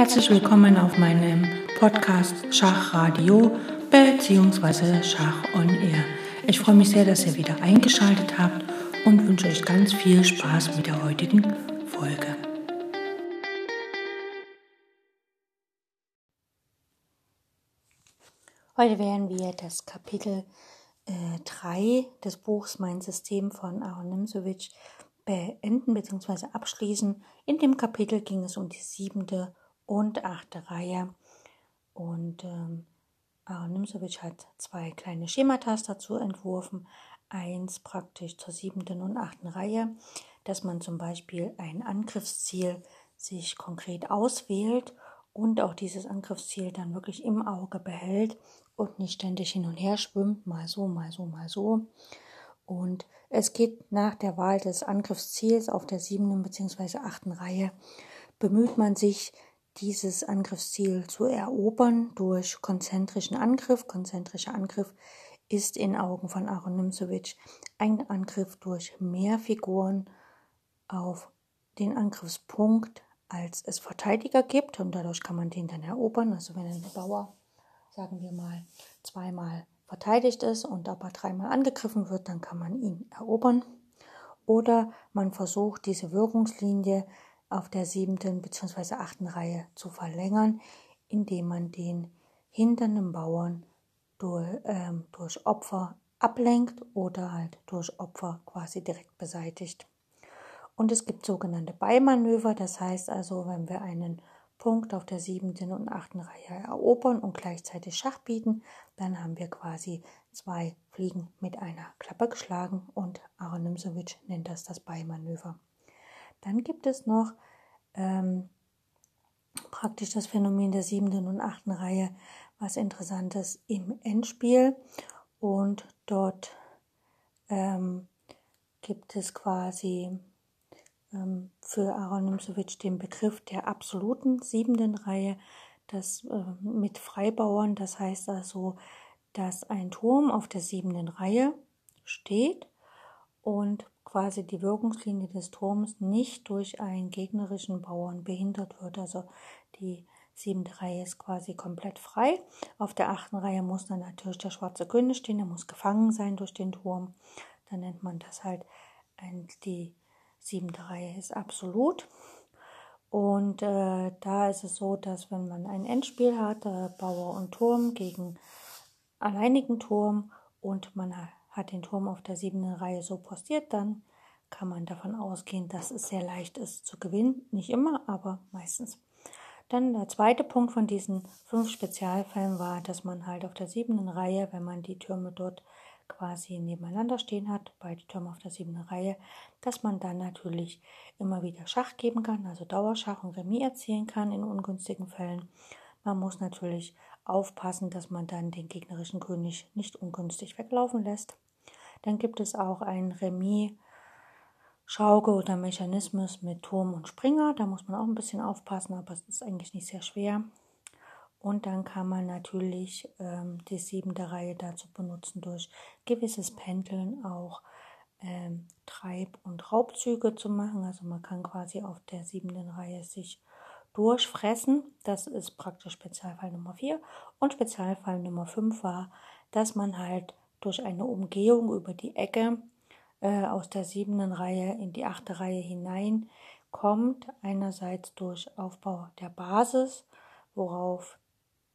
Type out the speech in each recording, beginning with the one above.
Herzlich willkommen auf meinem Podcast Schachradio bzw. Schach on Air. Ich freue mich sehr, dass ihr wieder eingeschaltet habt und wünsche euch ganz viel Spaß mit der heutigen Folge. Heute werden wir das Kapitel 3 äh, des Buchs Mein System von Aaron Nimzowitsch beenden bzw. abschließen. In dem Kapitel ging es um die siebente und achte Reihe. Und ähm, Aaron Nimzowitsch hat zwei kleine Schematas dazu entworfen. Eins praktisch zur siebten und achten Reihe, dass man zum Beispiel ein Angriffsziel sich konkret auswählt und auch dieses Angriffsziel dann wirklich im Auge behält und nicht ständig hin und her schwimmt, mal so, mal so, mal so. Und es geht nach der Wahl des Angriffsziels auf der siebten bzw. achten Reihe, bemüht man sich, dieses Angriffsziel zu erobern durch konzentrischen Angriff. Konzentrischer Angriff ist in Augen von Aaron Nimzowitsch ein Angriff durch mehr Figuren auf den Angriffspunkt, als es Verteidiger gibt und dadurch kann man den dann erobern. Also wenn ein Bauer, sagen wir mal, zweimal verteidigt ist und aber dreimal angegriffen wird, dann kann man ihn erobern. Oder man versucht diese Wirkungslinie auf der siebten bzw. achten Reihe zu verlängern, indem man den hinternden Bauern durch, ähm, durch Opfer ablenkt oder halt durch Opfer quasi direkt beseitigt. Und es gibt sogenannte Beimanöver, das heißt also, wenn wir einen Punkt auf der siebten und achten Reihe erobern und gleichzeitig Schach bieten, dann haben wir quasi zwei Fliegen mit einer Klappe geschlagen und Aaron Nimzowitsch nennt das das Beimanöver. Dann gibt es noch ähm, praktisch das Phänomen der siebten und achten Reihe, was interessantes im Endspiel. Und dort ähm, gibt es quasi ähm, für Aaron Nimzowitsch den Begriff der absoluten siebenden Reihe, das äh, mit Freibauern, das heißt also, dass ein Turm auf der siebenden Reihe steht und quasi die Wirkungslinie des Turms nicht durch einen gegnerischen Bauern behindert wird. Also die siebte Reihe ist quasi komplett frei. Auf der achten Reihe muss dann natürlich der schwarze König stehen, der muss gefangen sein durch den Turm. Dann nennt man das halt die siebte Reihe ist absolut. Und äh, da ist es so, dass wenn man ein Endspiel hat, äh, Bauer und Turm gegen alleinigen Turm und man hat den Turm auf der siebten Reihe so postiert, dann kann man davon ausgehen, dass es sehr leicht ist zu gewinnen. Nicht immer, aber meistens. Dann der zweite Punkt von diesen fünf Spezialfällen war, dass man halt auf der siebten Reihe, wenn man die Türme dort quasi nebeneinander stehen hat, beide Türme auf der siebten Reihe, dass man dann natürlich immer wieder Schach geben kann, also Dauerschach und Remis erzielen kann in ungünstigen Fällen. Man muss natürlich aufpassen, dass man dann den gegnerischen König nicht ungünstig weglaufen lässt. Dann gibt es auch ein Remis Schaukel oder Mechanismus mit Turm und Springer. Da muss man auch ein bisschen aufpassen, aber es ist eigentlich nicht sehr schwer. Und dann kann man natürlich ähm, die siebente Reihe dazu benutzen, durch gewisses Pendeln auch ähm, Treib- und Raubzüge zu machen. Also man kann quasi auf der siebten Reihe sich durchfressen. Das ist praktisch Spezialfall Nummer 4. Und Spezialfall Nummer 5 war, dass man halt durch eine Umgehung über die Ecke äh, aus der siebten Reihe in die achte Reihe hinein kommt. Einerseits durch Aufbau der Basis, worauf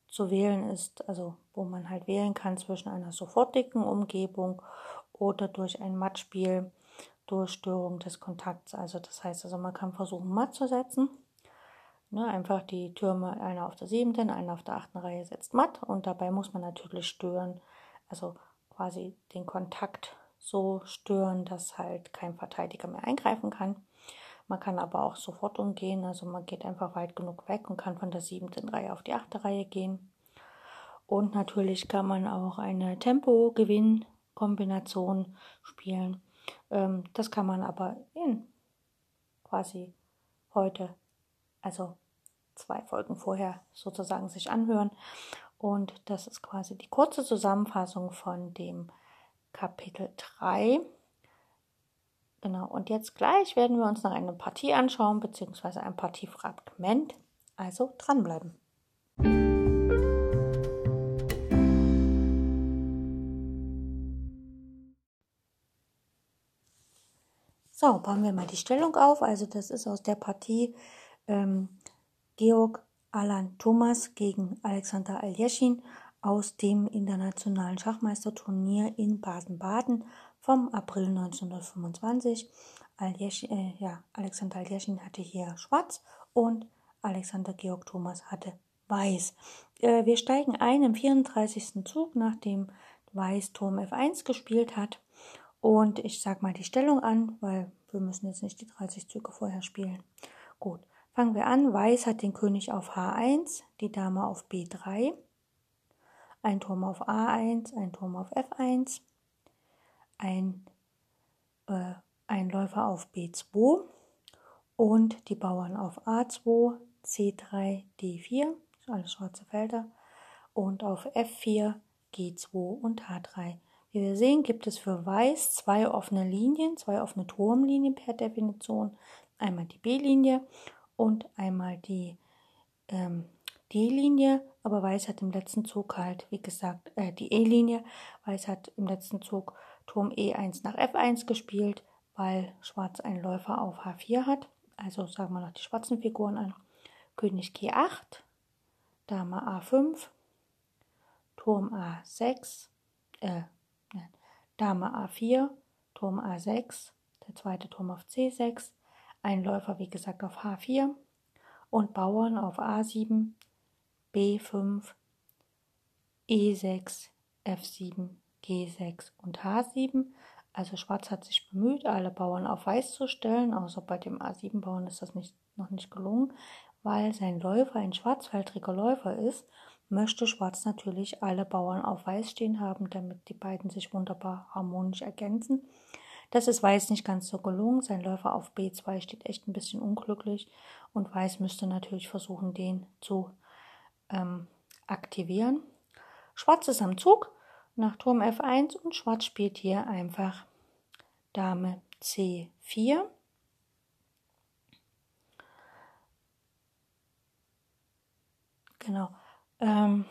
zu wählen ist, also wo man halt wählen kann zwischen einer sofortigen Umgebung oder durch ein Mattspiel durch Störung des Kontakts. Also das heißt, also man kann versuchen, matt zu setzen. Ne, einfach die Türme, einer auf der siebten, einer auf der achten Reihe setzt matt und dabei muss man natürlich stören, also quasi den Kontakt so stören, dass halt kein Verteidiger mehr eingreifen kann. Man kann aber auch sofort umgehen, also man geht einfach weit genug weg und kann von der siebten Reihe auf die achte Reihe gehen. Und natürlich kann man auch eine Tempo-Gewinn-Kombination spielen. Ähm, das kann man aber in quasi heute, also zwei Folgen vorher sozusagen sich anhören. Und das ist quasi die kurze Zusammenfassung von dem Kapitel 3. Genau, und jetzt gleich werden wir uns noch eine Partie anschauen, beziehungsweise ein Partiefragment. Also dranbleiben. So, bauen wir mal die Stellung auf. Also das ist aus der Partie ähm, Georg Alan Thomas gegen Alexander Aljeschin aus dem internationalen Schachmeisterturnier in Baden-Baden vom April 1925. Aljeschin, äh, ja, Alexander Aljeschin hatte hier schwarz und Alexander Georg Thomas hatte weiß. Äh, wir steigen ein im 34. Zug, nachdem Weiß Turm F1 gespielt hat. Und ich sage mal die Stellung an, weil wir müssen jetzt nicht die 30 Züge vorher spielen. Gut, fangen wir an. Weiß hat den König auf H1, die Dame auf B3, ein Turm auf A1, ein Turm auf F1, ein, äh, ein Läufer auf B2 und die Bauern auf A2, C3, D4, alles schwarze Felder, und auf F4, G2 und H3. Wie wir sehen, gibt es für Weiß zwei offene Linien, zwei offene Turmlinien per Definition. Einmal die B-Linie und einmal die ähm, D-Linie, aber Weiß hat im letzten Zug halt, wie gesagt, äh, die E-Linie. Weiß hat im letzten Zug Turm E1 nach F1 gespielt, weil Schwarz einen Läufer auf H4 hat. Also sagen wir noch die schwarzen Figuren an. König G8, Dame A5, Turm A6, äh, Dame A4, Turm A6, der zweite Turm auf C6, ein Läufer wie gesagt auf H4 und Bauern auf A7, B5, E6, F7, G6 und H7. Also Schwarz hat sich bemüht, alle Bauern auf Weiß zu stellen, außer bei dem A7-Bauern ist das nicht, noch nicht gelungen, weil sein Läufer ein schwarzfeldriger Läufer ist, möchte Schwarz natürlich alle Bauern auf Weiß stehen haben, damit die beiden sich wunderbar harmonisch ergänzen. Das ist Weiß nicht ganz so gelungen. Sein Läufer auf B2 steht echt ein bisschen unglücklich und Weiß müsste natürlich versuchen, den zu ähm, aktivieren. Schwarz ist am Zug nach Turm F1 und Schwarz spielt hier einfach Dame C4. Genau. Ähm,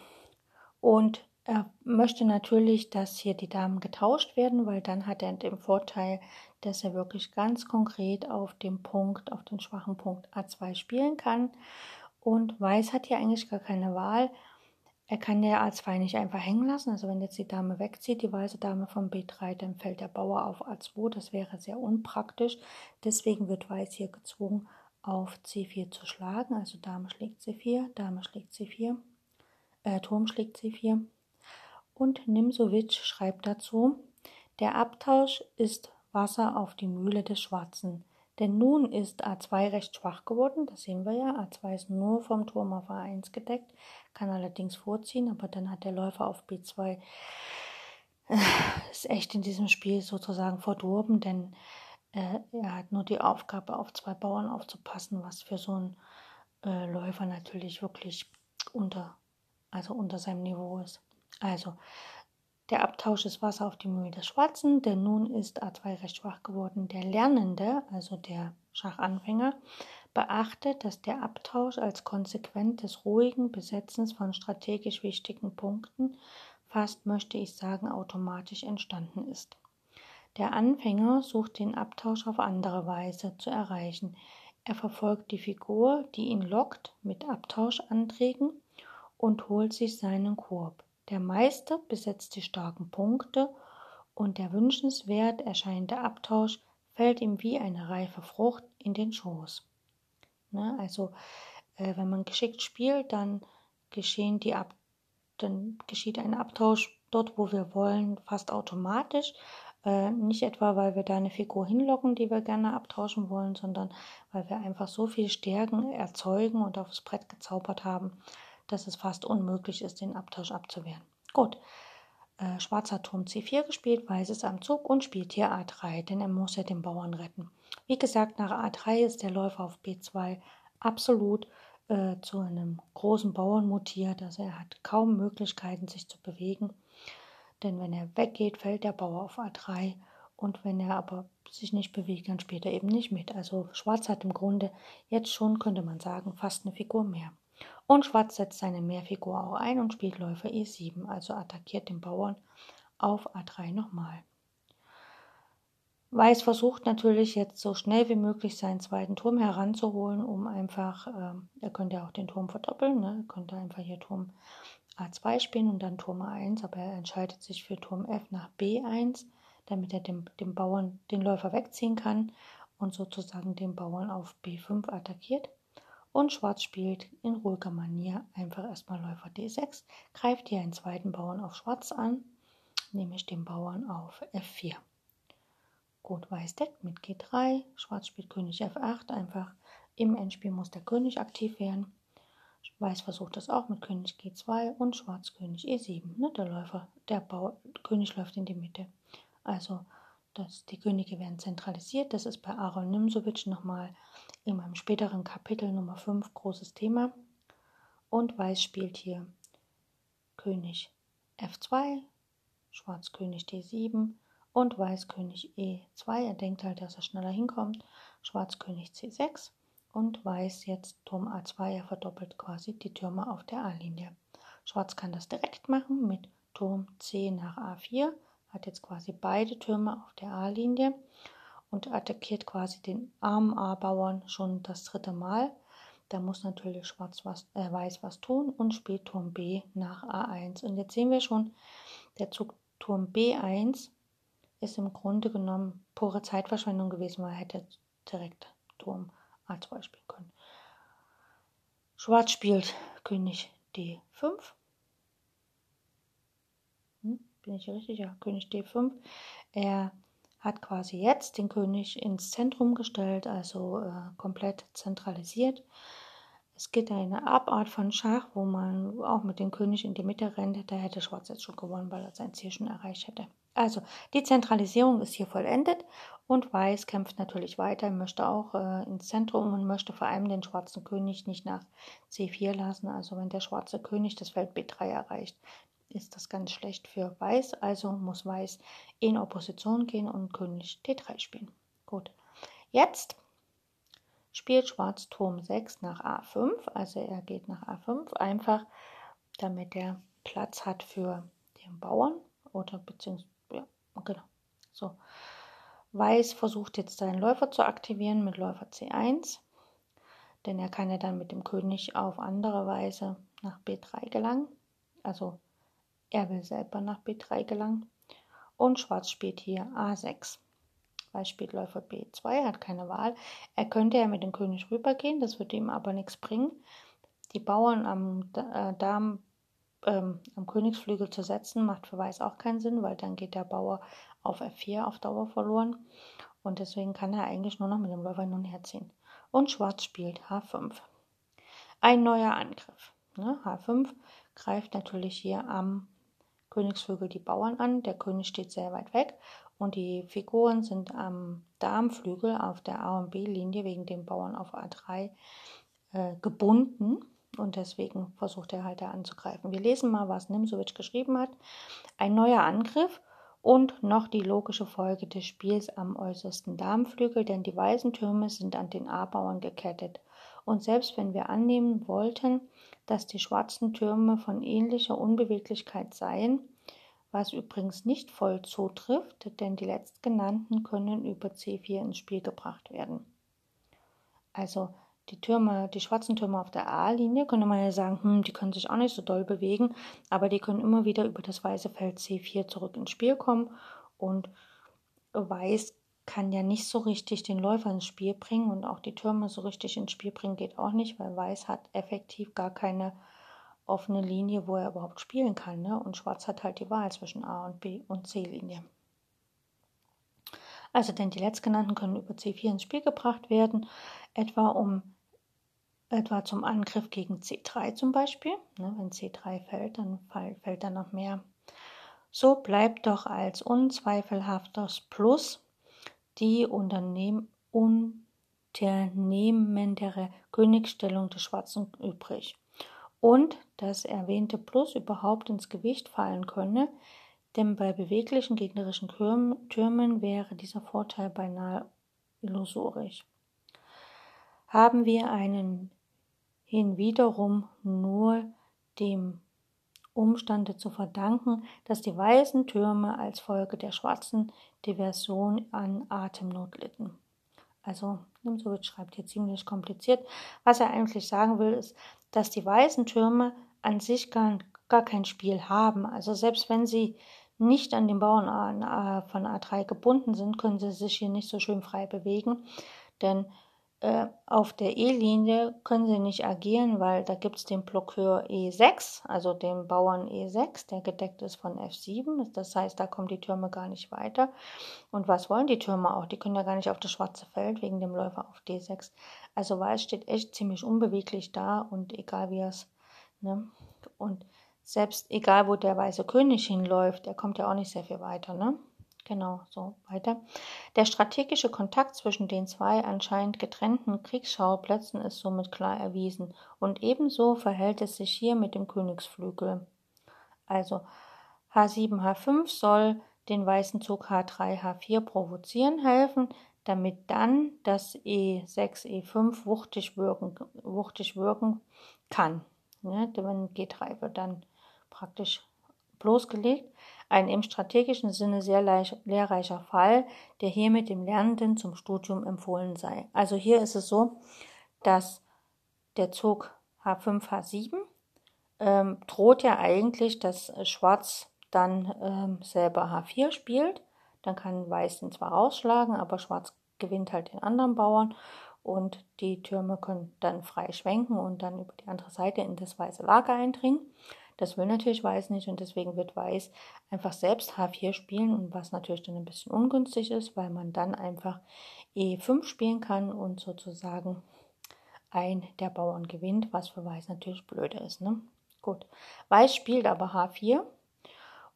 und er möchte natürlich, dass hier die Damen getauscht werden, weil dann hat er den Vorteil, dass er wirklich ganz konkret auf dem Punkt, auf den schwachen Punkt A2 spielen kann. Und Weiß hat hier eigentlich gar keine Wahl. Er kann der A2 nicht einfach hängen lassen. Also wenn jetzt die Dame wegzieht, die weiße Dame vom B3, dann fällt der Bauer auf A2. Das wäre sehr unpraktisch. Deswegen wird Weiß hier gezwungen, auf C4 zu schlagen. Also Dame schlägt C4, Dame schlägt C4, äh, Turm schlägt C4. Und Nimsowitsch schreibt dazu, der Abtausch ist Wasser auf die Mühle des Schwarzen. Denn nun ist A2 recht schwach geworden, das sehen wir ja. A2 ist nur vom Turm auf A1 gedeckt, kann allerdings vorziehen, aber dann hat der Läufer auf B2 äh, ist echt in diesem Spiel sozusagen verdorben, denn äh, er hat nur die Aufgabe, auf zwei Bauern aufzupassen, was für so einen äh, Läufer natürlich wirklich unter, also unter seinem Niveau ist. Also, der Abtausch ist Wasser auf die Mühle des Schwarzen, denn nun ist A2 recht schwach geworden. Der Lernende, also der Schachanfänger, beachtet, dass der Abtausch als Konsequenz des ruhigen Besetzens von strategisch wichtigen Punkten fast, möchte ich sagen, automatisch entstanden ist. Der Anfänger sucht den Abtausch auf andere Weise zu erreichen. Er verfolgt die Figur, die ihn lockt, mit Abtauschanträgen und holt sich seinen Korb. Der Meister besetzt die starken Punkte und der wünschenswert erscheinende Abtausch fällt ihm wie eine reife Frucht in den Schoß. Ne? Also äh, wenn man geschickt spielt, dann geschehen die Ab dann geschieht ein Abtausch dort, wo wir wollen, fast automatisch. Äh, nicht etwa, weil wir da eine Figur hinlocken, die wir gerne abtauschen wollen, sondern weil wir einfach so viel Stärken erzeugen und aufs Brett gezaubert haben, dass es fast unmöglich ist, den Abtausch abzuwehren. Gut, äh, schwarzer Turm C4 gespielt, weiß ist am Zug und spielt hier A3, denn er muss ja den Bauern retten. Wie gesagt, nach A3 ist der Läufer auf B2 absolut äh, zu einem großen Bauern mutiert, also er hat kaum Möglichkeiten, sich zu bewegen, denn wenn er weggeht, fällt der Bauer auf A3 Und wenn er aber sich nicht bewegt, dann spielt er eben nicht mit. Also Schwarz hat im Grunde jetzt schon, könnte man sagen, fast eine Figur mehr. Und Schwarz setzt seine Mehrfigur auch ein und spielt Läufer E7, also attackiert den Bauern auf A3 nochmal. Weiß versucht natürlich jetzt so schnell wie möglich seinen zweiten Turm heranzuholen, um einfach, äh, er könnte auch den Turm verdoppeln, ne? er könnte einfach hier Turm A2 spielen und dann Turm A1, aber er entscheidet sich für Turm F nach B1, damit er dem, dem Bauern den Läufer wegziehen kann und sozusagen den Bauern auf B5 attackiert. Und Schwarz spielt in ruhiger Manier einfach erstmal Läufer D6, greift hier einen zweiten Bauern auf Schwarz an, nämlich den Bauern auf F4. Gut, Weiß deckt mit G3, Schwarz spielt König F8, einfach im Endspiel muss der König aktiv werden. Weiß versucht das auch mit König G2 und Schwarz König E7. Ne? Der Läufer, der Bau, König läuft in die Mitte. Also das, die Könige werden zentralisiert. Das ist bei Aaron Nimzowitsch nochmal in meinem späteren Kapitel Nummer 5 großes Thema. Und Weiß spielt hier König F2, Schwarz König D7, und Weiß König E2. Er denkt halt, dass er schneller hinkommt. Schwarz König C6 und Weiß jetzt Turm A2. Er verdoppelt quasi die Türme auf der A-Linie. Schwarz kann das direkt machen mit Turm C nach A4. Hat jetzt quasi beide Türme auf der A-Linie und attackiert quasi den armen A-Bauern schon das dritte Mal. Da muss natürlich Schwarz was, äh, Weiß was tun und spielt Turm B nach A1. Und jetzt sehen wir schon, der Zug Turm B1 ist im Grunde genommen pure Zeitverschwendung gewesen, weil er hätte direkt Turm A2 spielen können. Schwarz spielt König D5. Hm, bin ich richtig? Ja, König D5. Er hat quasi jetzt den König ins Zentrum gestellt, also äh, komplett zentralisiert. Es gibt eine Abart von Schach, wo man auch mit dem König in die Mitte rennt. Da hätte Schwarz jetzt schon gewonnen, weil er sein Ziel schon erreicht hätte. Also die Zentralisierung ist hier vollendet und Weiß kämpft natürlich weiter, möchte auch äh, ins Zentrum und möchte vor allem den schwarzen König nicht nach C4 lassen. Also wenn der schwarze König das Feld B3 erreicht, ist das ganz schlecht für Weiß. Also muss Weiß in Opposition gehen und König D3 spielen. Gut, jetzt spielt Schwarz Turm 6 nach A5. Also er geht nach A5 einfach, damit er Platz hat für den Bauern oder beziehungsweise Genau. So. Weiß versucht jetzt seinen Läufer zu aktivieren mit Läufer C1, denn er kann ja dann mit dem König auf andere Weise nach B3 gelangen. Also er will selber nach B3 gelangen. Und Schwarz spielt hier A6. Weiß spielt Läufer B2, hat keine Wahl. Er könnte ja mit dem König rübergehen, das würde ihm aber nichts bringen. Die Bauern am äh, Darm ähm, am Königsflügel zu setzen, macht für Weiß auch keinen Sinn, weil dann geht der Bauer auf F4 auf Dauer verloren. Und deswegen kann er eigentlich nur noch mit dem Läufer hin und her ziehen. Und Schwarz spielt H5. Ein neuer Angriff. Ne? H5 greift natürlich hier am Königsflügel die Bauern an. Der König steht sehr weit weg und die Figuren sind am Darmflügel auf der A- und B-Linie wegen dem Bauern auf A3 äh, gebunden. Und deswegen versucht er halt da anzugreifen. Wir lesen mal, was Nimsowitsch geschrieben hat. Ein neuer Angriff und noch die logische Folge des Spiels am äußersten Darmflügel, denn die weißen Türme sind an den A-Bauern gekettet. Und selbst wenn wir annehmen wollten, dass die schwarzen Türme von ähnlicher Unbeweglichkeit seien, was übrigens nicht voll zutrifft, denn die letztgenannten können über C4 ins Spiel gebracht werden. Also die Türme, die schwarzen Türme auf der A-Linie, könnte man ja sagen, hm, die können sich auch nicht so doll bewegen, aber die können immer wieder über das weiße Feld C4 zurück ins Spiel kommen und Weiß kann ja nicht so richtig den Läufer ins Spiel bringen und auch die Türme so richtig ins Spiel bringen geht auch nicht, weil Weiß hat effektiv gar keine offene Linie, wo er überhaupt spielen kann. Ne? Und Schwarz hat halt die Wahl zwischen A und B und C-Linie. Also denn die letztgenannten können über C4 ins Spiel gebracht werden, etwa um etwa zum Angriff gegen C3 zum Beispiel. Ne, wenn C3 fällt, dann fällt da noch mehr. So bleibt doch als unzweifelhaftes Plus die Unternehm unternehmendere Königsstellung des Schwarzen übrig. Und das erwähnte Plus überhaupt ins Gewicht fallen könne, denn bei beweglichen gegnerischen Türmen wäre dieser Vorteil beinahe illusorisch. Haben wir einen hinwiederum nur dem Umstande zu verdanken, dass die weißen Türme als Folge der schwarzen Diversion an Atemnot litten. Also Nimzowitsch schreibt hier ziemlich kompliziert. Was er eigentlich sagen will, ist, dass die weißen Türme an sich gar, gar kein Spiel haben. Also selbst wenn sie nicht an den Bauern von A3 gebunden sind, können sie sich hier nicht so schön frei bewegen. Denn äh, auf der E-Linie können sie nicht agieren, weil da gibt es den Blockeur E6, also den Bauern E6, der gedeckt ist von F7. Das heißt, da kommen die Türme gar nicht weiter. Und was wollen die Türme auch? Die können ja gar nicht auf das schwarze Feld wegen dem Läufer auf D6. Also Weiß steht echt ziemlich unbeweglich da und egal wie es. Ne? Und selbst egal, wo der weiße König hinläuft, der kommt ja auch nicht sehr viel weiter. Ne? Genau, so weiter. Der strategische Kontakt zwischen den zwei anscheinend getrennten Kriegsschauplätzen ist somit klar erwiesen. Und ebenso verhält es sich hier mit dem Königsflügel. Also H7, H5 soll den weißen Zug H3, H4 provozieren helfen, damit dann das E6, E5 wuchtig wirken, wuchtig wirken kann. Ja, wenn G3 wird dann praktisch bloßgelegt ein im strategischen Sinne sehr lehrreicher Fall, der hiermit dem Lernenden zum Studium empfohlen sei. Also hier ist es so, dass der Zug H5, H7 ähm, droht ja eigentlich, dass Schwarz dann ähm, selber H4 spielt. Dann kann Weiß den zwar rausschlagen, aber Schwarz gewinnt halt den anderen Bauern und die Türme können dann frei schwenken und dann über die andere Seite in das weiße Lager eindringen. Das will natürlich Weiß nicht und deswegen wird Weiß einfach selbst H4 spielen und was natürlich dann ein bisschen ungünstig ist, weil man dann einfach E5 spielen kann und sozusagen ein der Bauern gewinnt, was für Weiß natürlich blöde ist. Ne? Gut, Weiß spielt aber H4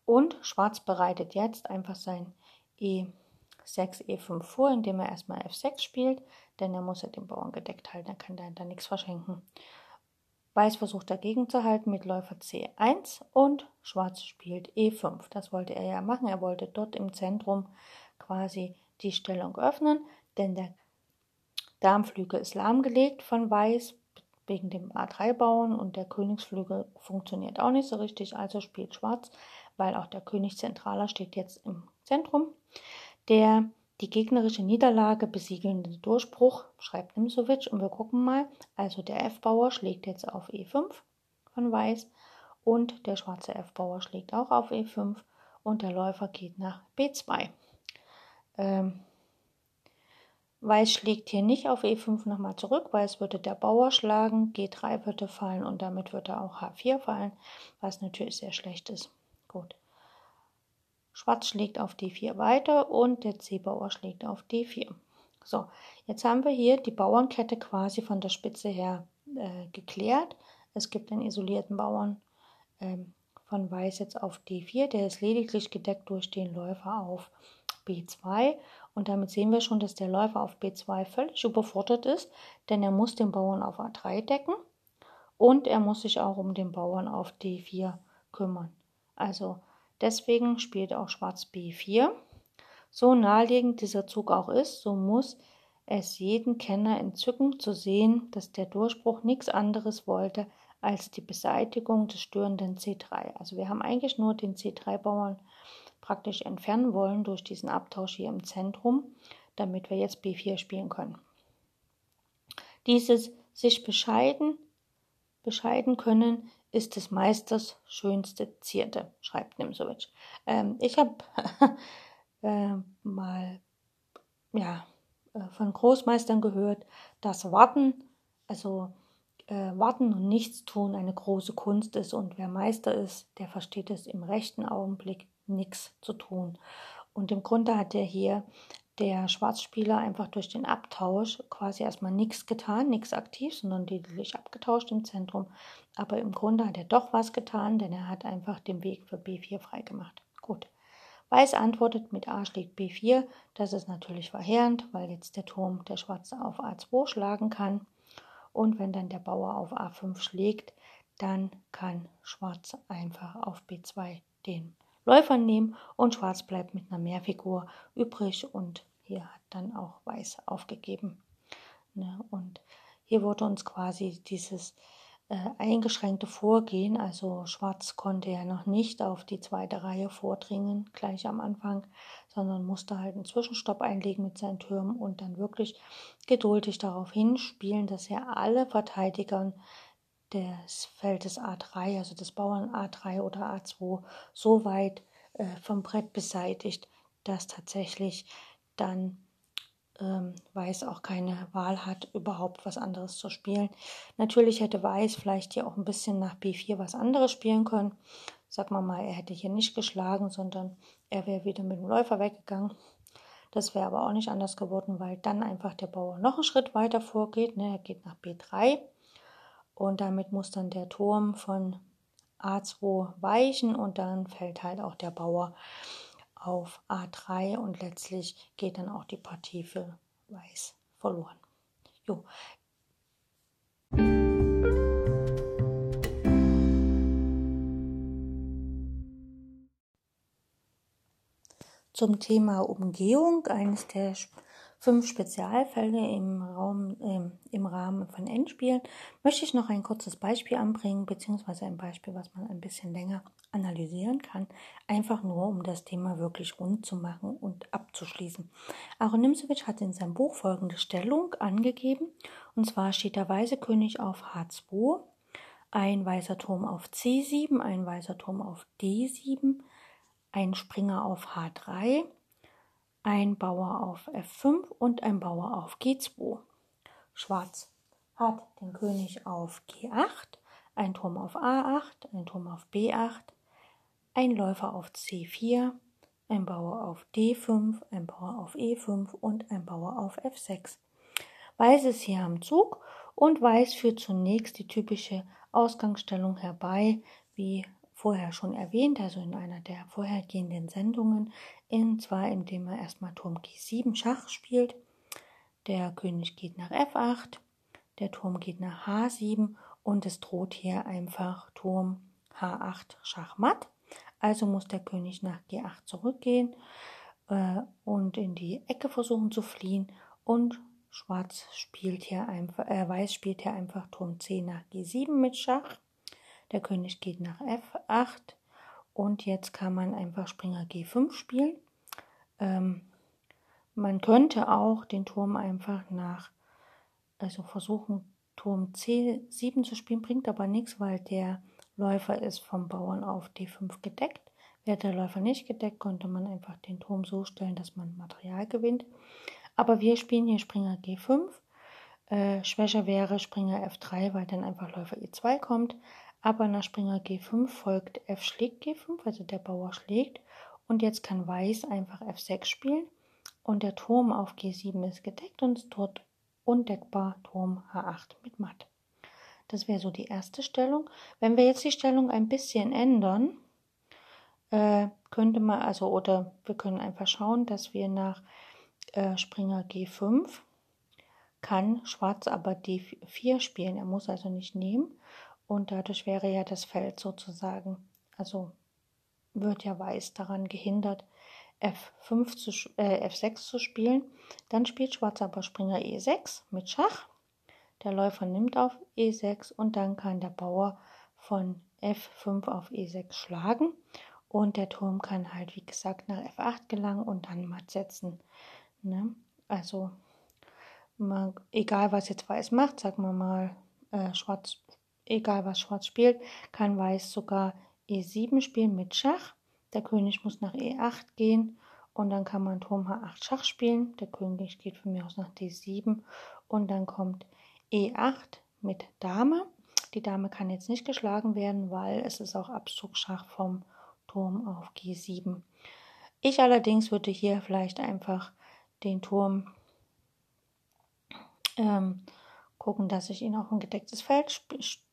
und Schwarz bereitet jetzt einfach sein E6, E5 vor, indem er erstmal F6 spielt, denn er muss ja den Bauern gedeckt halten, er kann da, da nichts verschenken. Weiß versucht dagegen zu halten mit Läufer C1 und Schwarz spielt E5. Das wollte er ja machen. Er wollte dort im Zentrum quasi die Stellung öffnen, denn der Darmflügel ist lahmgelegt von Weiß wegen dem A3-Bauern und der Königsflügel funktioniert auch nicht so richtig, also spielt Schwarz, weil auch der König zentraler steht jetzt im Zentrum. Der die gegnerische Niederlage besiegelnde Durchbruch, schreibt Nimsowitsch. Und wir gucken mal. Also der F-Bauer schlägt jetzt auf E5 von Weiß und der schwarze F-Bauer schlägt auch auf E5 und der Läufer geht nach B2. Ähm, Weiß schlägt hier nicht auf E5 nochmal zurück. Weiß würde der Bauer schlagen, G3 würde fallen und damit würde auch H4 fallen, was natürlich sehr schlecht ist. Gut. Schwarz schlägt auf D4 weiter und der C-Bauer schlägt auf D4. So, jetzt haben wir hier die Bauernkette quasi von der Spitze her äh, geklärt. Es gibt einen isolierten Bauern ähm, von Weiß jetzt auf D4, der ist lediglich gedeckt durch den Läufer auf B2 und damit sehen wir schon, dass der Läufer auf B2 völlig überfordert ist, denn er muss den Bauern auf A3 decken und er muss sich auch um den Bauern auf D4 kümmern. Also Deswegen spielt auch Schwarz B4. So naheliegend dieser Zug auch ist, so muss es jeden Kenner entzücken zu sehen, dass der Durchbruch nichts anderes wollte als die Beseitigung des störenden C3. Also wir haben eigentlich nur den C3-Bauern praktisch entfernen wollen durch diesen Abtausch hier im Zentrum, damit wir jetzt B4 spielen können. Dieses sich bescheiden, bescheiden können ist des Meisters schönste Zierde, schreibt Nimsowitsch. Ähm, ich habe äh, mal ja, äh, von Großmeistern gehört, dass Warten, also äh, Warten und nichts tun eine große Kunst ist und wer Meister ist, der versteht es im rechten Augenblick nichts zu tun. Und im Grunde hat er hier der Schwarzspieler einfach durch den Abtausch quasi erstmal nichts getan, nichts aktiv, sondern lediglich abgetauscht im Zentrum. Aber im Grunde hat er doch was getan, denn er hat einfach den Weg für B4 freigemacht. Gut. Weiß antwortet mit A schlägt B4. Das ist natürlich verheerend, weil jetzt der Turm der Schwarze auf A2 schlagen kann. Und wenn dann der Bauer auf A5 schlägt, dann kann Schwarz einfach auf B2 den Läufern nehmen und Schwarz bleibt mit einer Mehrfigur übrig und hier hat dann auch Weiß aufgegeben. Ne? Und hier wurde uns quasi dieses äh, eingeschränkte Vorgehen, also Schwarz konnte ja noch nicht auf die zweite Reihe vordringen, gleich am Anfang, sondern musste halt einen Zwischenstopp einlegen mit seinen Türmen und dann wirklich geduldig darauf hinspielen, dass er alle Verteidigern des Feldes A3, also des Bauern A3 oder A2, so weit äh, vom Brett beseitigt, dass tatsächlich dann ähm, Weiß auch keine Wahl hat, überhaupt was anderes zu spielen. Natürlich hätte Weiß vielleicht hier auch ein bisschen nach B4 was anderes spielen können. Sag mal mal, er hätte hier nicht geschlagen, sondern er wäre wieder mit dem Läufer weggegangen. Das wäre aber auch nicht anders geworden, weil dann einfach der Bauer noch einen Schritt weiter vorgeht. Ne? Er geht nach B3 und damit muss dann der Turm von A2 weichen und dann fällt halt auch der Bauer auf A3 und letztlich geht dann auch die Partie für Weiß verloren. Jo. Zum Thema Umgehung, eines der fünf Spezialfälle im, Raum, äh, im Rahmen von Endspielen, möchte ich noch ein kurzes Beispiel anbringen, beziehungsweise ein Beispiel, was man ein bisschen länger analysieren kann, einfach nur, um das Thema wirklich rund zu machen und abzuschließen. Aaron Nimzowitsch hat in seinem Buch folgende Stellung angegeben, und zwar steht der weiße König auf H2, ein weißer Turm auf C7, ein weißer Turm auf D7, ein Springer auf H3, ein Bauer auf F5 und ein Bauer auf G2. Schwarz hat den König auf G8, ein Turm auf A8, ein Turm auf B8, ein Läufer auf C4, ein Bauer auf D5, ein Bauer auf E5 und ein Bauer auf F6. Weiß ist hier am Zug und Weiß führt zunächst die typische Ausgangsstellung herbei, wie vorher schon erwähnt, also in einer der vorhergehenden Sendungen, und zwar indem er erstmal Turm G7 Schach spielt, der König geht nach F8, der Turm geht nach H7 und es droht hier einfach Turm H8 Schachmatt. Also muss der König nach G8 zurückgehen äh, und in die Ecke versuchen zu fliehen und Schwarz spielt hier einfach, äh, Weiß spielt hier einfach Turm C nach G7 mit Schach. Der König geht nach F8 und jetzt kann man einfach Springer G5 spielen. Ähm, man könnte auch den Turm einfach nach, also versuchen, Turm C7 zu spielen, bringt aber nichts, weil der Läufer ist vom Bauern auf D5 gedeckt. Wäre der Läufer nicht gedeckt, konnte man einfach den Turm so stellen, dass man Material gewinnt. Aber wir spielen hier Springer G5. Äh, schwächer wäre Springer F3, weil dann einfach Läufer E2 kommt. Aber nach Springer G5 folgt F schlägt G5, also der Bauer schlägt. Und jetzt kann Weiß einfach F6 spielen. Und der Turm auf G7 ist gedeckt und es dort undeckbar Turm H8 mit Matt. Das wäre so die erste Stellung. Wenn wir jetzt die Stellung ein bisschen ändern, äh, könnte man, also, oder wir können einfach schauen, dass wir nach äh, Springer G5 kann Schwarz aber D4 spielen. Er muss also nicht nehmen. Und dadurch wäre ja das Feld sozusagen, also wird ja Weiß daran gehindert, F5 zu, äh, F6 zu spielen. Dann spielt Schwarz aber Springer E6 mit Schach. Der Läufer nimmt auf E6 und dann kann der Bauer von F5 auf E6 schlagen. Und der Turm kann halt, wie gesagt, nach F8 gelangen und dann matt setzen. Ne? Also, man, egal was jetzt Weiß macht, sagen wir mal, äh, Schwarz egal was Schwarz spielt, kann Weiß sogar E7 spielen mit Schach. Der König muss nach E8 gehen und dann kann man Turm H8 Schach spielen. Der König geht von mir aus nach D7 und dann kommt E8 mit Dame. Die Dame kann jetzt nicht geschlagen werden, weil es ist auch Abzugsschach vom Turm auf G7. Ich allerdings würde hier vielleicht einfach den Turm ähm, gucken, dass ich ihn auf ein gedecktes Feld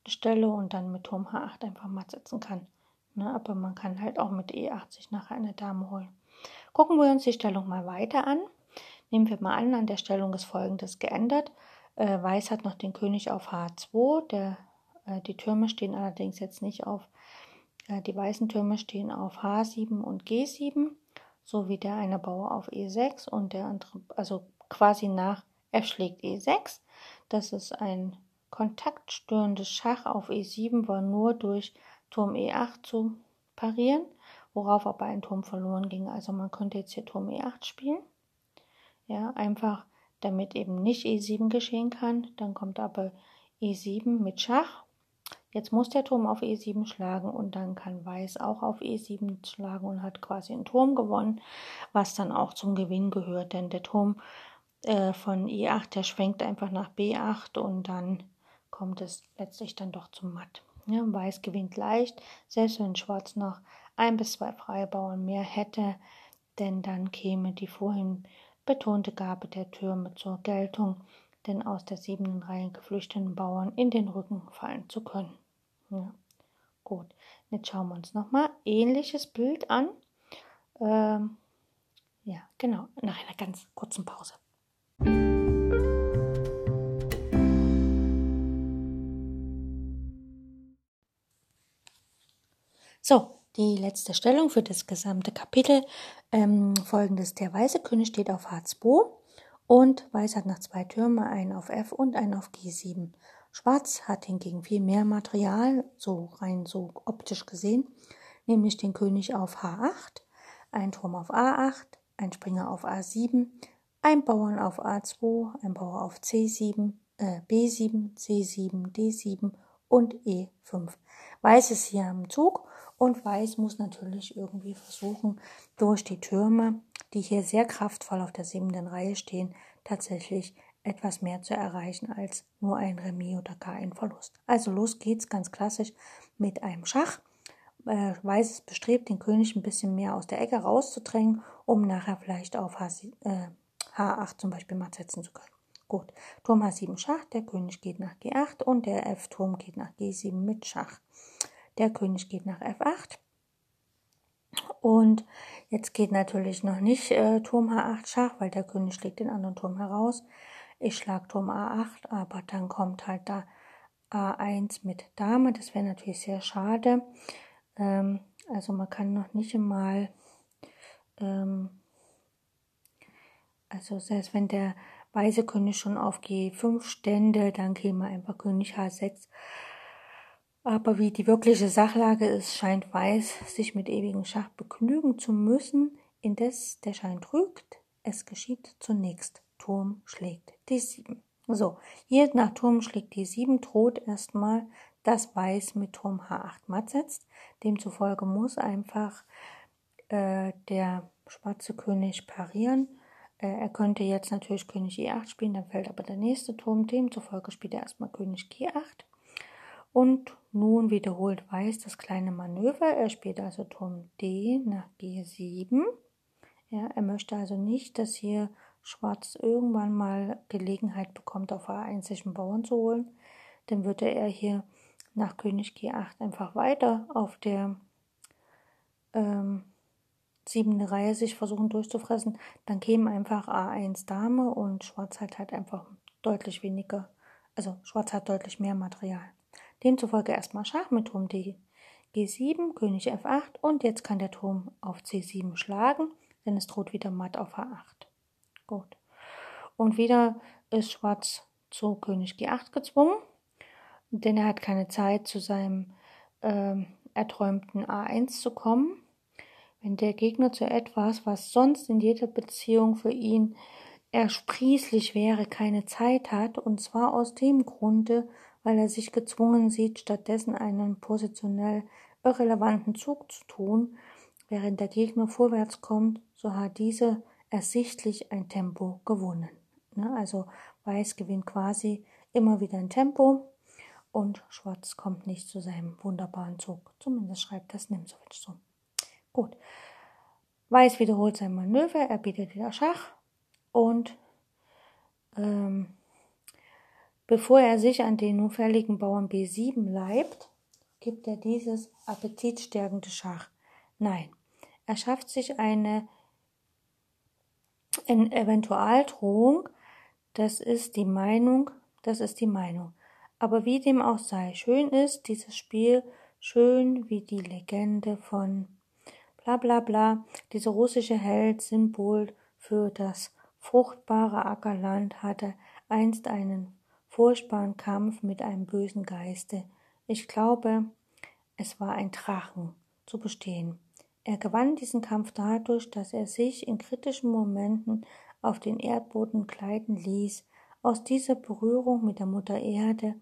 stelle und dann mit Turm H8 einfach matt setzen kann. Ne, aber man kann halt auch mit E8 sich nachher eine Dame holen. Gucken wir uns die Stellung mal weiter an. Nehmen wir mal an, an der Stellung ist folgendes geändert. Äh, Weiß hat noch den König auf H2, der, äh, die Türme stehen allerdings jetzt nicht auf Ja, die weißen Türme stehen auf H7 und G7, so wie der eine Bauer auf E6 und der andere, also quasi nach F schlägt E6. Das ist ein kontaktstörendes Schach auf E7, war nur durch Turm E8 zu parieren, worauf aber ein Turm verloren ging. Also man könnte jetzt hier Turm E8 spielen. Ja, einfach damit eben nicht E7 geschehen kann. Dann kommt aber E7 mit Schach. Jetzt muss der Turm auf E7 schlagen und dann kann Weiß auch auf E7 schlagen und hat quasi einen Turm gewonnen, was dann auch zum Gewinn gehört, denn der Turm äh, von E8, der schwenkt einfach nach B8 und dann kommt es letztlich dann doch zum Matt. Ja, Weiß gewinnt leicht, selbst wenn Schwarz noch ein bis zwei freie Bauern mehr hätte, denn dann käme die vorhin betonte Gabe der Türme zur Geltung, denn aus der siebenten Reihe geflüchteten Bauern in den Rücken fallen zu können. Ja, gut. Jetzt schauen wir uns nochmal ähnliches Bild an. Ähm, ja, genau, nach einer ganz kurzen Pause. So, die letzte Stellung für das gesamte Kapitel. Ähm, Folgendes: Der weiße König steht auf H2 und Weiß hat nach zwei Türmen einen auf F und einen auf G7. Schwarz hat hingegen viel mehr Material, so rein so optisch gesehen, nämlich den König auf H8, ein Turm auf A8, ein Springer auf A7, ein Bauern auf A2, ein Bauer auf C7, äh, B7, C7, D7 und E5. Weiß ist hier am Zug und Weiß muss natürlich irgendwie versuchen, durch die Türme, die hier sehr kraftvoll auf der siebten Reihe stehen, tatsächlich etwas mehr zu erreichen als nur ein Remis oder gar ein Verlust. Also los geht's ganz klassisch mit einem Schach. Äh, Weiß ist bestrebt, den König ein bisschen mehr aus der Ecke rauszudrängen, um nachher vielleicht auf H, äh, H8 zum Beispiel mal setzen zu können. Gut, Turm H7 Schach, der König geht nach G8 und der F-Turm geht nach G7 mit Schach. Der König geht nach F8. Und jetzt geht natürlich noch nicht äh, Turm H8 Schach, weil der König schlägt den anderen Turm heraus. Ich schlage Turm A8, aber dann kommt halt da A1 mit Dame. Das wäre natürlich sehr schade. Ähm, also man kann noch nicht einmal, ähm, also selbst wenn der weiße König schon auf G5 stände, dann käme einfach König H6 aber wie die wirkliche Sachlage ist, scheint Weiß sich mit ewigem Schach begnügen zu müssen, indes der Schein trügt. Es geschieht zunächst. Turm schlägt D7. So, hier nach Turm schlägt D7 droht erstmal, dass Weiß mit Turm H8 matt setzt. Demzufolge muss einfach äh, der schwarze König parieren. Äh, er könnte jetzt natürlich König E8 spielen, dann fällt aber der nächste Turm. Demzufolge spielt er erstmal König G8. Und nun wiederholt Weiß das kleine Manöver. Er spielt also Turm D nach G7. Ja, er möchte also nicht, dass hier Schwarz irgendwann mal Gelegenheit bekommt, auf A1 sich einen Bauern zu holen. Dann würde er hier nach König G8 einfach weiter auf der ähm, siebten Reihe sich versuchen durchzufressen. Dann käme einfach A1 Dame und Schwarz hat halt einfach deutlich weniger, also Schwarz hat deutlich mehr Material. Demzufolge erstmal Schach mit Turm D, G7, König F8 und jetzt kann der Turm auf C7 schlagen, denn es droht wieder matt auf H8. Gut. Und wieder ist Schwarz zu König G8 gezwungen, denn er hat keine Zeit zu seinem äh, erträumten A1 zu kommen. Wenn der Gegner zu etwas, was sonst in jeder Beziehung für ihn ersprießlich wäre, keine Zeit hat, und zwar aus dem Grunde, weil er sich gezwungen sieht, stattdessen einen positionell irrelevanten Zug zu tun, während der Gegner vorwärts kommt, so hat diese ersichtlich ein Tempo gewonnen. Ne? Also Weiß gewinnt quasi immer wieder ein Tempo und Schwarz kommt nicht zu seinem wunderbaren Zug. Zumindest schreibt das Nimzowitsch so. Gut. Weiß wiederholt sein Manöver, er bietet wieder Schach und ähm, Bevor er sich an den nun fälligen Bauern B7 leibt, gibt er dieses appetitstärkende Schach. Nein, er schafft sich eine Eventualdrohung, das ist die Meinung, das ist die Meinung. Aber wie dem auch sei, schön ist dieses Spiel schön wie die Legende von bla bla bla. Dieser russische Held, Symbol für das fruchtbare Ackerland, hatte einst einen furchtbaren Kampf mit einem bösen Geiste. Ich glaube, es war ein Drachen zu bestehen. Er gewann diesen Kampf dadurch, dass er sich in kritischen Momenten auf den Erdboden gleiten ließ. Aus dieser Berührung mit der Mutter Erde,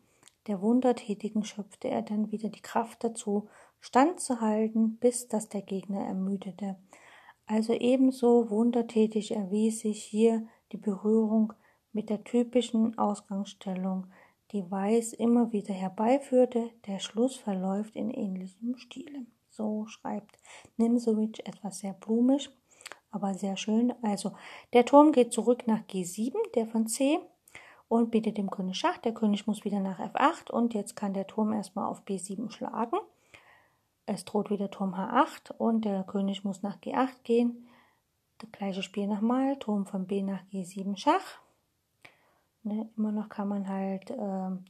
der Wundertätigen, schöpfte er dann wieder die Kraft dazu, standzuhalten, bis dass der Gegner ermüdete. Also ebenso wundertätig erwies sich hier die Berührung mit der typischen Ausgangsstellung, die Weiß immer wieder herbeiführte. Der Schluss verläuft in ähnlichem Stile. So schreibt Nimsowitsch etwas sehr blumisch, aber sehr schön. Also der Turm geht zurück nach G7, der von C, und bietet dem König Schach. Der König muss wieder nach F8 und jetzt kann der Turm erstmal auf B7 schlagen. Es droht wieder Turm H8 und der König muss nach G8 gehen. Das gleiche Spiel nochmal, Turm von B nach G7 Schach. Ne, immer noch kann man halt ähm,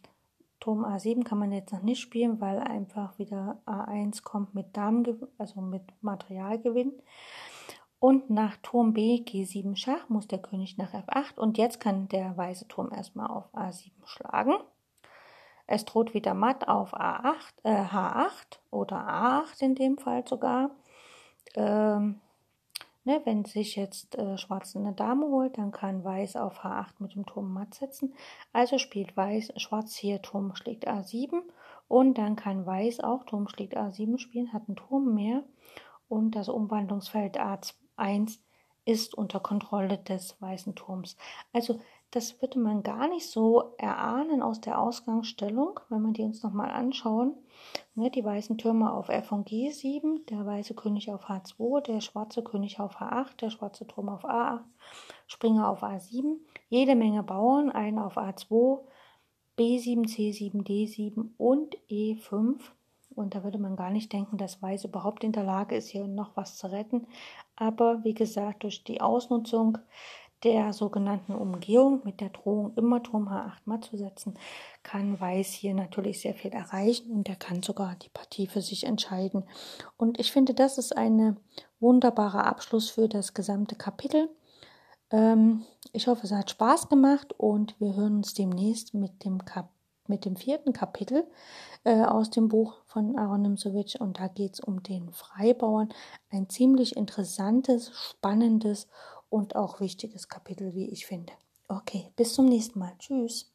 Turm A7 kann man jetzt noch nicht spielen, weil einfach wieder A1 kommt mit Damen, also mit Materialgewinn. Und nach Turm B G7 Schach muss der König nach F8 und jetzt kann der weiße Turm erstmal auf A7 schlagen. Es droht wieder matt auf A8, äh, H8 oder A8 in dem Fall sogar. Ähm, Ne, wenn sich jetzt äh, Schwarz eine Dame holt, dann kann Weiß auf H8 mit dem Turm matt setzen. Also spielt Weiß, Schwarz hier Turm schlägt A7 und dann kann Weiß auch Turm schlägt A7 spielen, hat einen Turm mehr und das Umwandlungsfeld A1 ist unter Kontrolle des weißen Turms. Also das würde man gar nicht so erahnen aus der Ausgangsstellung, wenn man die uns nochmal anschauen. Ne, die weißen Türme auf F und G7, der weiße König auf H2, der schwarze König auf H8, der schwarze Turm auf A8, Springer auf A7, jede Menge Bauern, einen auf A2, B7, C7, D7 und E5. Und da würde man gar nicht denken, dass Weiß überhaupt in der Lage ist, hier noch was zu retten. Aber wie gesagt, durch die Ausnutzung der sogenannten Umgehung mit der Drohung immer Turm H8 matt zu setzen, kann Weiß hier natürlich sehr viel erreichen und er kann sogar die Partie für sich entscheiden. Und ich finde, das ist ein wunderbarer Abschluss für das gesamte Kapitel. Ähm, ich hoffe, es hat Spaß gemacht und wir hören uns demnächst mit dem, Kap mit dem vierten Kapitel äh, aus dem Buch von Aaron Nimzowitsch und da geht es um den Freibauern. Ein ziemlich interessantes, spannendes und auch wichtiges Kapitel, wie ich finde. Okay, bis zum nächsten Mal. Tschüss.